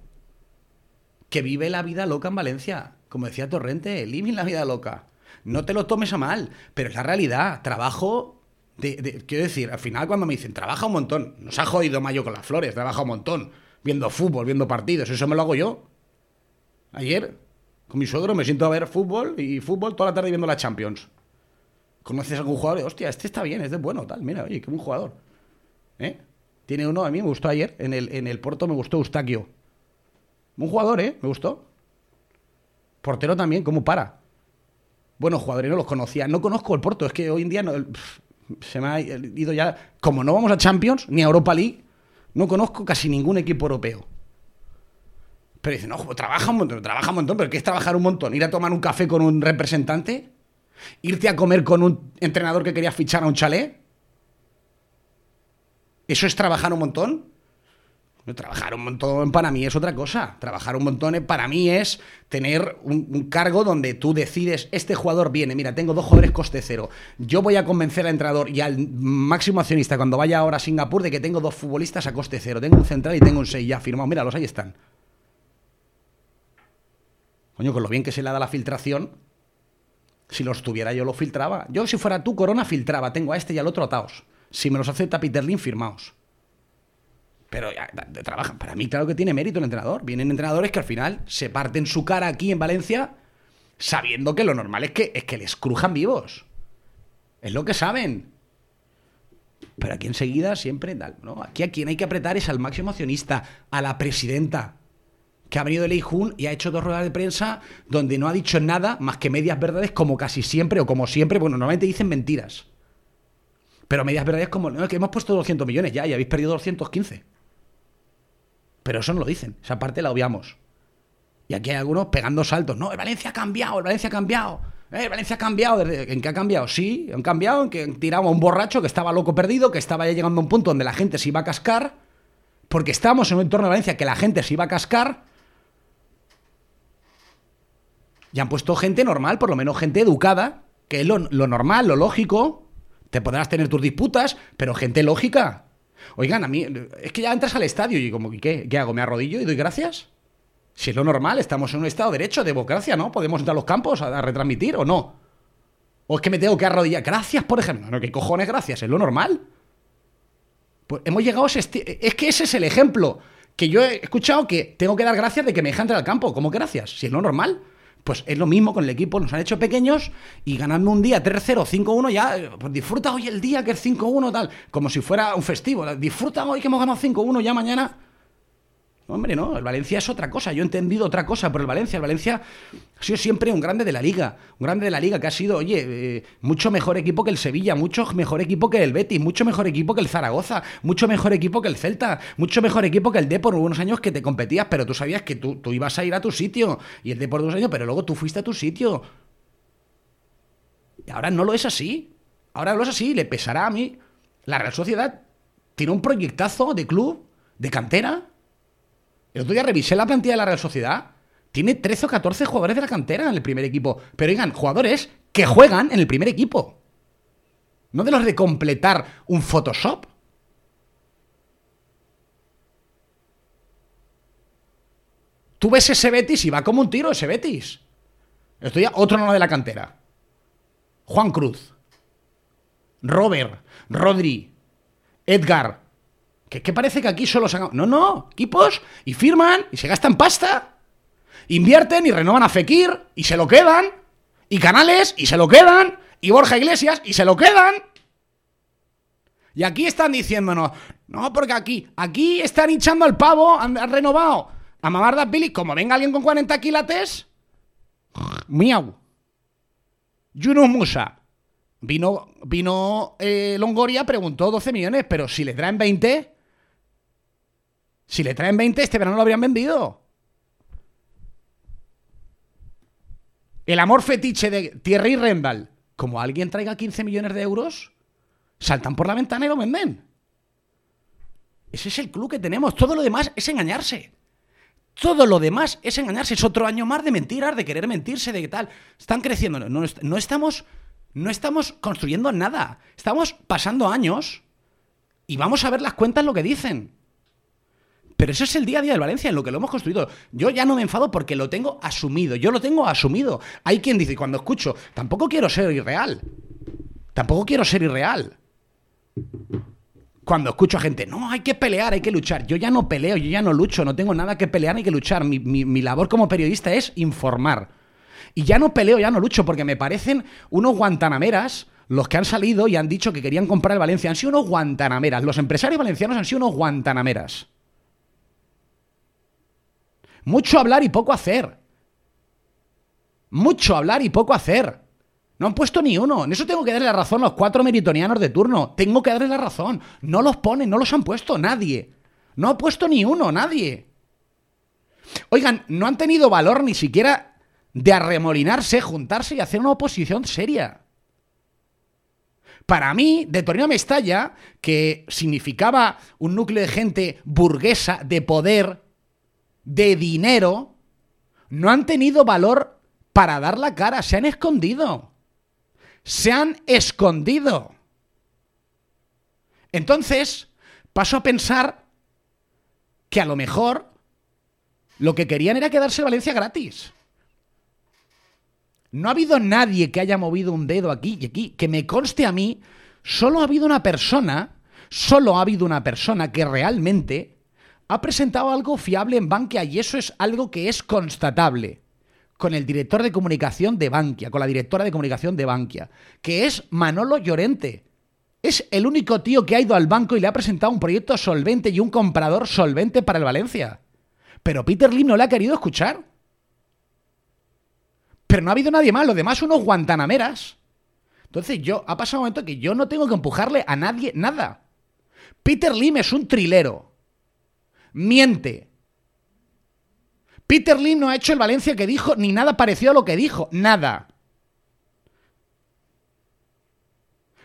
que vive la vida loca en Valencia. Como decía Torrente, living la vida loca. No te lo tomes a mal, pero es la realidad. Trabajo quiero decir, al final cuando me dicen, trabaja un montón, nos ha jodido Mayo con las flores, trabaja un montón. viendo fútbol, viendo partidos. Eso me lo hago yo. Ayer, con mi suegro, me siento a ver fútbol y fútbol toda la tarde viendo la Champions. ¿Conoces a algún jugador? Hostia, este está bien, este es bueno, tal. Mira, oye, qué buen jugador. ¿Eh? Tiene uno, a mí me gustó ayer, en el, en el Porto me gustó Eustaquio. Un jugador, ¿eh? Me gustó. Portero también, ¿cómo para? Bueno, jugadores no los conocía. No conozco el Porto, es que hoy en día no, se me ha ido ya. Como no vamos a Champions ni a Europa League, no conozco casi ningún equipo europeo. Pero dice, no, trabaja un montón, trabaja un montón, pero ¿qué es trabajar un montón? ¿Ir a tomar un café con un representante? ¿Irte a comer con un entrenador que quería fichar a un chalet? ¿Eso es trabajar un montón? Trabajar un montón para mí es otra cosa. Trabajar un montón para mí es tener un, cargo donde tú decides, este jugador viene, mira, tengo dos jugadores coste cero. Yo voy a convencer al entrenador y al máximo accionista cuando vaya ahora a Singapur de que tengo dos futbolistas a coste cero. Tengo un central y tengo un seis ya firmado. Mira, los ahí están. Coño, con lo bien que se le da la filtración, si los tuviera yo lo filtraba. Yo si fuera tú, Corona, filtraba. Tengo a este y al otro atados. Si me los acepta Peter Lin, firmaos. Pero ya, trabajan. Para mí, claro que tiene mérito el entrenador. Vienen entrenadores que al final se parten su cara aquí en Valencia sabiendo que lo normal es que, es que les crujan vivos. Es lo que saben. Pero aquí enseguida siempre ¿no? Aquí a quien hay que apretar es al máximo accionista, a la presidenta, que ha venido de Lei Jun y ha hecho dos ruedas de prensa donde no ha dicho nada más que medias verdades como casi siempre o como siempre, bueno, normalmente dicen mentiras. Pero medias verdades como, no, que hemos puesto 200 millones ya y habéis perdido 215. Pero eso no lo dicen, esa parte la obviamos. Y aquí hay algunos pegando saltos. No, el Valencia ha cambiado, el Valencia ha cambiado. Eh, Valencia ha cambiado. ¿En qué ha cambiado? Sí, han cambiado en que tiramos a un borracho que estaba loco perdido, que estaba ya llegando a un punto donde la gente se iba a cascar. Porque estábamos en un entorno de Valencia que la gente se iba a cascar. Y han puesto gente normal, por lo menos gente educada, que es lo normal, lo lógico. Te podrás tener tus disputas, pero gente lógica. Oigan, a mí, es que ya entras al estadio y como, ¿qué? ¿Qué hago? ¿Me arrodillo y doy gracias? Si es lo normal, estamos en un estado de derecho, de democracia, ¿no? Podemos entrar a los campos a, retransmitir o no. O es que me tengo que arrodillar. Gracias, por ejemplo. No, ¿qué cojones gracias? Es lo normal. Pues hemos llegado a ese Es que ese es el ejemplo. Que yo he escuchado que tengo que dar gracias de que me dejan entrar al campo. ¿Cómo gracias? Si es lo normal. Pues es lo mismo con el equipo, nos han hecho pequeños y ganando un día 3-0, 5-1, ya, pues disfruta hoy el día que es 5-1, tal, como si fuera un festivo. Disfruta hoy que hemos ganado 5-1, ya mañana Hombre, no, el Valencia es otra cosa. Yo he entendido otra cosa por el Valencia. El Valencia ha sido siempre un grande de la liga. Un grande de la liga que ha sido, oye, eh, mucho mejor equipo que el Sevilla, mucho mejor equipo que el Betis, mucho mejor equipo que el Zaragoza, mucho mejor equipo que el Celta, mucho mejor equipo que el Depor. Hubo unos años que te competías, pero tú sabías que tú, tú ibas a ir a tu sitio. Y el Depor de unos años, pero luego tú fuiste a tu sitio. Y ahora no lo es así. Ahora no lo es así. Le pesará a mí. La Real Sociedad tiene un proyectazo de club, de cantera el otro revisé la plantilla de la Real Sociedad. Tiene 13 o 14 jugadores de la cantera en el primer equipo. Pero oigan, jugadores que juegan en el primer equipo. No de los de completar un Photoshop. Tú ves ese Betis y va como un tiro ese Betis. Estoy otro no de la cantera. Juan Cruz. Robert. Rodri. Edgar. ¿Qué parece que aquí solo se No, no, equipos y firman y se gastan pasta. Invierten y renovan a Fekir y se lo quedan. Y Canales y se lo quedan. Y Borja Iglesias y se lo quedan. Y aquí están diciéndonos, no, porque aquí, aquí están hinchando al pavo, han, renovado a Mamarda Billy, como venga alguien con 40 quilates, miau. Yunus Musa. Vino, vino eh, Longoria, preguntó 12 millones, pero si le traen 20, si le traen 20, este verano lo habrían vendido. El amor fetiche de Thierry Rendal. Como alguien traiga 15 millones de euros, saltan por la ventana y lo venden. Ese es el club que tenemos. Todo lo demás es engañarse. Todo lo demás es engañarse. Es otro año más de mentiras, de querer mentirse, de qué tal. Están creciendo. No, no, estamos, no estamos construyendo nada. Estamos pasando años y vamos a ver las cuentas lo que dicen. Pero eso es el día a día del Valencia, en lo que lo hemos construido. Yo ya no me enfado porque lo tengo asumido. Yo lo tengo asumido. Hay quien dice, cuando escucho, tampoco quiero ser irreal. Tampoco quiero ser irreal. cuando escucho a gente, no, hay que pelear, hay que luchar. Yo ya no peleo, yo ya no lucho, no tengo nada que pelear ni que luchar. Mi, mi labor como periodista es informar. Y ya no peleo, ya no lucho, porque me parecen unos guantanameras los que han salido y han dicho que querían comprar el Valencia. Han sido unos guantanameras. Los empresarios valencianos han sido unos guantanameras. Mucho hablar y poco hacer. Mucho hablar y poco hacer. No han puesto ni uno. En eso tengo que darle la razón a los cuatro meritonianos de turno. Tengo que darle la razón. No los ponen, no los han puesto nadie. No ha puesto ni uno, nadie. Oigan, no han tenido valor ni siquiera de arremolinarse, juntarse y hacer una oposición seria. Para mí, de Torino Mestalla, que significaba un núcleo de gente burguesa, de poder, de dinero, no han tenido valor para dar la cara, se han escondido. Se han escondido. Entonces, paso a pensar que a lo mejor lo que querían era quedarse Valencia gratis. No ha habido nadie que haya movido un dedo aquí y aquí. Que me conste a mí, solo ha habido una persona, solo ha habido una persona que realmente ha presentado algo fiable en Bankia y eso es algo que es constatable con el director de comunicación de Bankia, con la directora de comunicación de Bankia, que es Manolo Llorente. Es el único tío que ha ido al banco y le ha presentado un proyecto solvente y un comprador solvente para el Valencia. Pero Peter Lim no le ha querido escuchar. Pero no ha habido nadie más, los demás unos guantanameras. Entonces yo, ha pasado un momento que yo no tengo que empujarle a nadie nada. Peter Lim es un trilero. Miente. Peter Lim no ha hecho el Valencia que dijo, ni nada parecido a lo que dijo. Nada.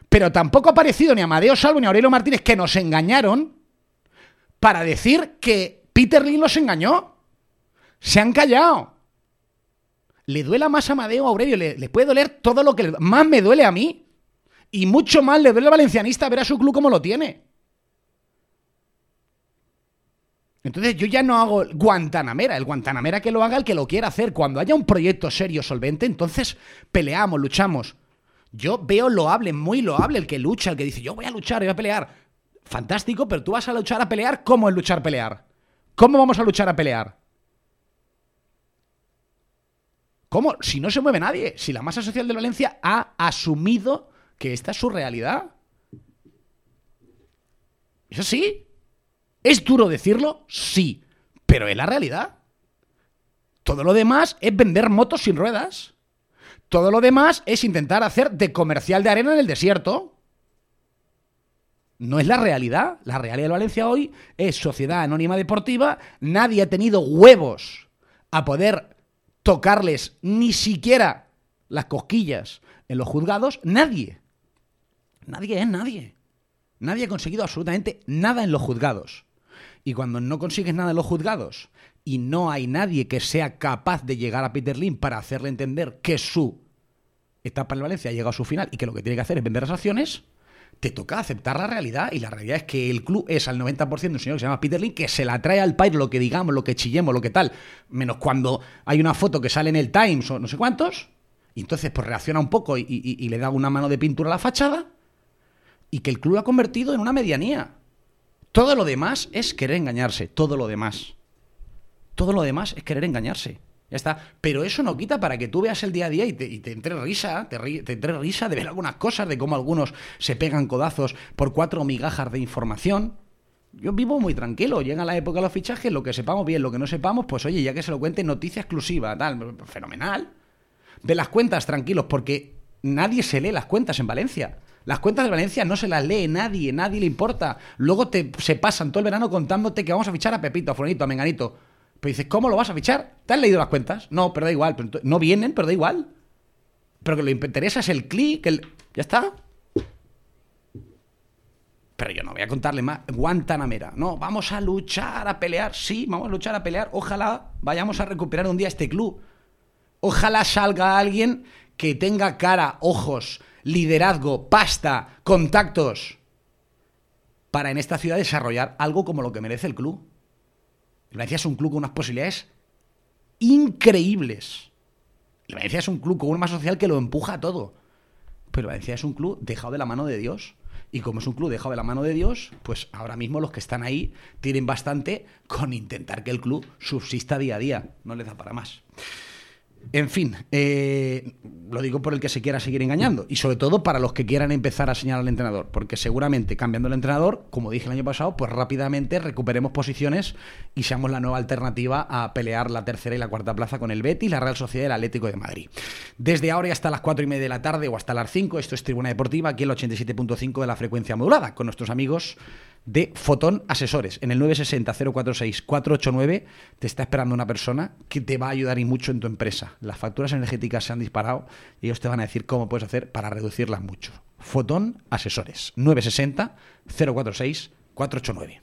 Pero tampoco ha parecido ni Amadeo Salvo ni Aurelio Martínez que nos engañaron para decir que Peter Lim los engañó. Se han callado le duela más a Amadeo a Aurelio, le, puede doler todo lo que más me duele a mí. Y mucho más le duele al valencianista ver a su club como lo tiene. Entonces yo ya no hago Guantanamera, el Guantanamera que lo haga el que lo quiera hacer. Cuando haya un proyecto serio, solvente, entonces peleamos, luchamos. Yo veo loable, muy loable el que lucha, el que dice, yo voy a luchar, voy a pelear. Fantástico, pero tú vas a luchar a pelear, ¿cómo es luchar a pelear? ¿Cómo vamos a luchar a pelear? ¿Cómo? Si no se mueve nadie, si la masa social de Valencia ha asumido que esta es su realidad. Eso sí. ¿Es duro decirlo? Sí. Pero es la realidad. Todo lo demás es vender motos sin ruedas. Todo lo demás es intentar hacer de comercial de arena en el desierto. No es la realidad. La realidad de Valencia hoy es sociedad anónima deportiva. Nadie ha tenido huevos a poder tocarles ni siquiera las cosquillas en los juzgados, nadie. Nadie es nadie. Nadie ha conseguido absolutamente nada en los juzgados. Y cuando no consigues nada en los juzgados y no hay nadie que sea capaz de llegar a Peter Lim para hacerle entender que su etapa en Valencia ha llegado a su final y que lo que tiene que hacer es vender las acciones, te toca aceptar la realidad. Y la realidad es que el club es al 90% un señor que se llama Peter Lee, que se la trae al país lo que digamos, lo que chillemos, lo que tal. Menos cuando hay una foto que sale en el Times o no sé cuántos. Y entonces pues reacciona un poco y, le da una mano de pintura a la fachada. Y que el club ha convertido en una medianía. Todo lo demás es querer engañarse. Todo lo demás. Todo lo demás es querer engañarse. Ya está. Pero eso no quita para que tú veas el día a día y te, entre risa, te, te, entre risa de ver algunas cosas, de cómo algunos se pegan codazos por cuatro migajas de información. Yo vivo muy tranquilo, llega la época de los fichajes, lo que sepamos bien, lo que no sepamos, pues oye, ya que se lo cuente, noticia exclusiva, tal, fenomenal. De las cuentas, tranquilos, porque nadie se lee las cuentas en Valencia. Las cuentas de Valencia no se las lee nadie, nadie le importa. Luego te, se pasan todo el verano contándote que vamos a fichar a Pepito, a Fulanito, a Menganito. Pero dices, ¿cómo lo vas a fichar? ¿Te has leído las cuentas? No, pero da igual. no vienen, pero da igual. Pero que lo que interesa es el clic, el... Ya está. Pero yo no voy a contarle más. Guantanamera. No, vamos a luchar, a pelear. Sí, vamos a luchar, a pelear. Ojalá vayamos a recuperar un día este club. Ojalá salga alguien que tenga cara, ojos, liderazgo, pasta, contactos, para en esta ciudad desarrollar algo como lo que merece el club. Valencia es un club con unas posibilidades increíbles. Valencia es un club con una más social que lo empuja a todo. Pero Valencia es un club dejado de la mano de Dios. Y como es un club dejado de la mano de Dios, pues ahora mismo los que están ahí tienen bastante con intentar que el club subsista día a día. No les da para más. En fin, eh, lo digo por el que se quiera seguir engañando y sobre todo para los que quieran empezar a señalar al entrenador, porque seguramente cambiando el entrenador, como dije el año pasado, pues rápidamente recuperemos posiciones y seamos la nueva alternativa a pelear la tercera y la cuarta plaza con el Betis, la Real Sociedad y el Atlético de Madrid. Desde ahora y hasta las cuatro y media de la tarde o hasta las 5, esto es Tribuna Deportiva, aquí el 87.5 de la frecuencia modulada, con nuestros amigos de Fotón Asesores. En el 960-046-489 te está esperando una persona que te va a ayudar y mucho en tu empresa. Las facturas energéticas se han disparado y ellos te van a decir cómo puedes hacer para reducirlas mucho. Fotón Asesores. 960-046-489.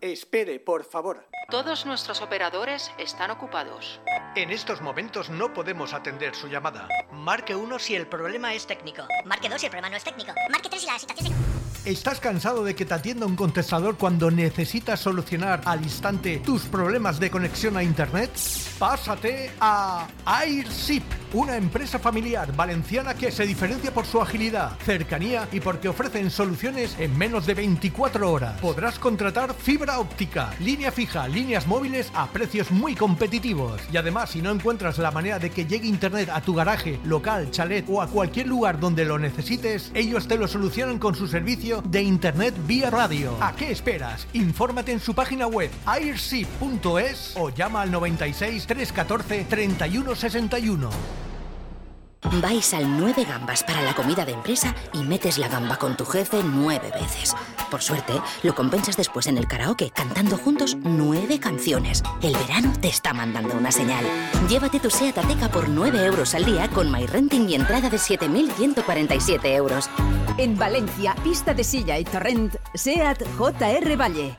Espere, por favor. Todos nuestros operadores están ocupados. En estos momentos no podemos atender su llamada. Marque uno si el problema es técnico. Marque 2 si el problema no es técnico. Marque 3 si la situación es... ¿Estás cansado de que te atienda un contestador cuando necesitas solucionar al instante tus problemas de conexión a Internet? Pásate a AirShip, una empresa familiar valenciana que se diferencia por su agilidad, cercanía y porque ofrecen soluciones en menos de 24 horas. Podrás contratar fibra óptica, línea fija, líneas móviles a precios muy competitivos. Y además, si no encuentras la manera de que llegue Internet a tu garaje, local, chalet o a cualquier lugar donde lo necesites, ellos te lo solucionan con su servicio de Internet vía radio. ¿A qué esperas? Infórmate en su página web airship.es o llama al 96 314 3161. Vais al 9 gambas para la comida de empresa y metes la gamba con tu jefe nueve veces. Por suerte, lo compensas después en el karaoke cantando juntos nueve canciones. El verano te está mandando una señal. Llévate tu SEAT Ateca por 9 euros al día con MyRenting y entrada de 7.147 euros. En Valencia, pista de silla y torrent, SEAT JR Valle.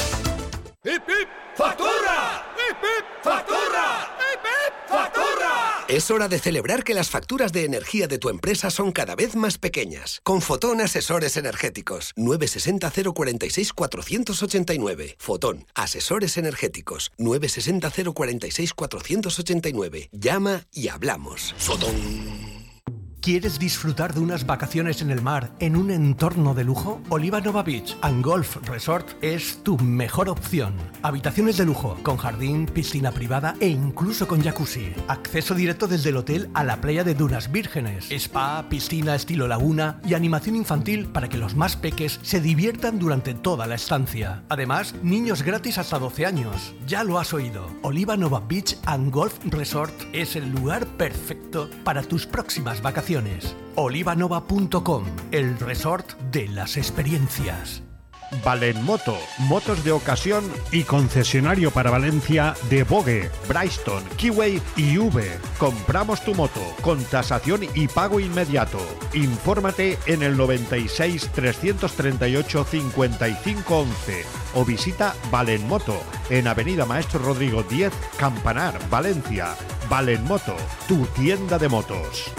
Es hora de celebrar que las facturas de energía de tu empresa son cada vez más pequeñas. Con Fotón Asesores Energéticos. 960-046-489. Fotón Asesores Energéticos. 960-046-489. Llama y hablamos. Fotón. ¿Quieres disfrutar de unas vacaciones en el mar en un entorno de lujo? Oliva Nova Beach and Golf Resort es tu mejor opción. Habitaciones de lujo, con jardín, piscina privada e incluso con jacuzzi. Acceso directo desde el hotel a la playa de Dunas Vírgenes. Spa, piscina estilo laguna y animación infantil para que los más peques se diviertan durante toda la estancia. Además, niños gratis hasta 12 años. Ya lo has oído. Oliva Nova Beach and Golf Resort es el lugar perfecto para tus próximas vacaciones. Olivanova.com, el resort de las experiencias. Valenmoto, motos de ocasión y concesionario para Valencia de Bogue, Bryston, Kiway y V. Compramos tu moto con tasación y pago inmediato. Infórmate en el 96 338 55 11 o visita Valenmoto en Avenida Maestro Rodrigo 10, Campanar, Valencia. Valenmoto, tu tienda de motos.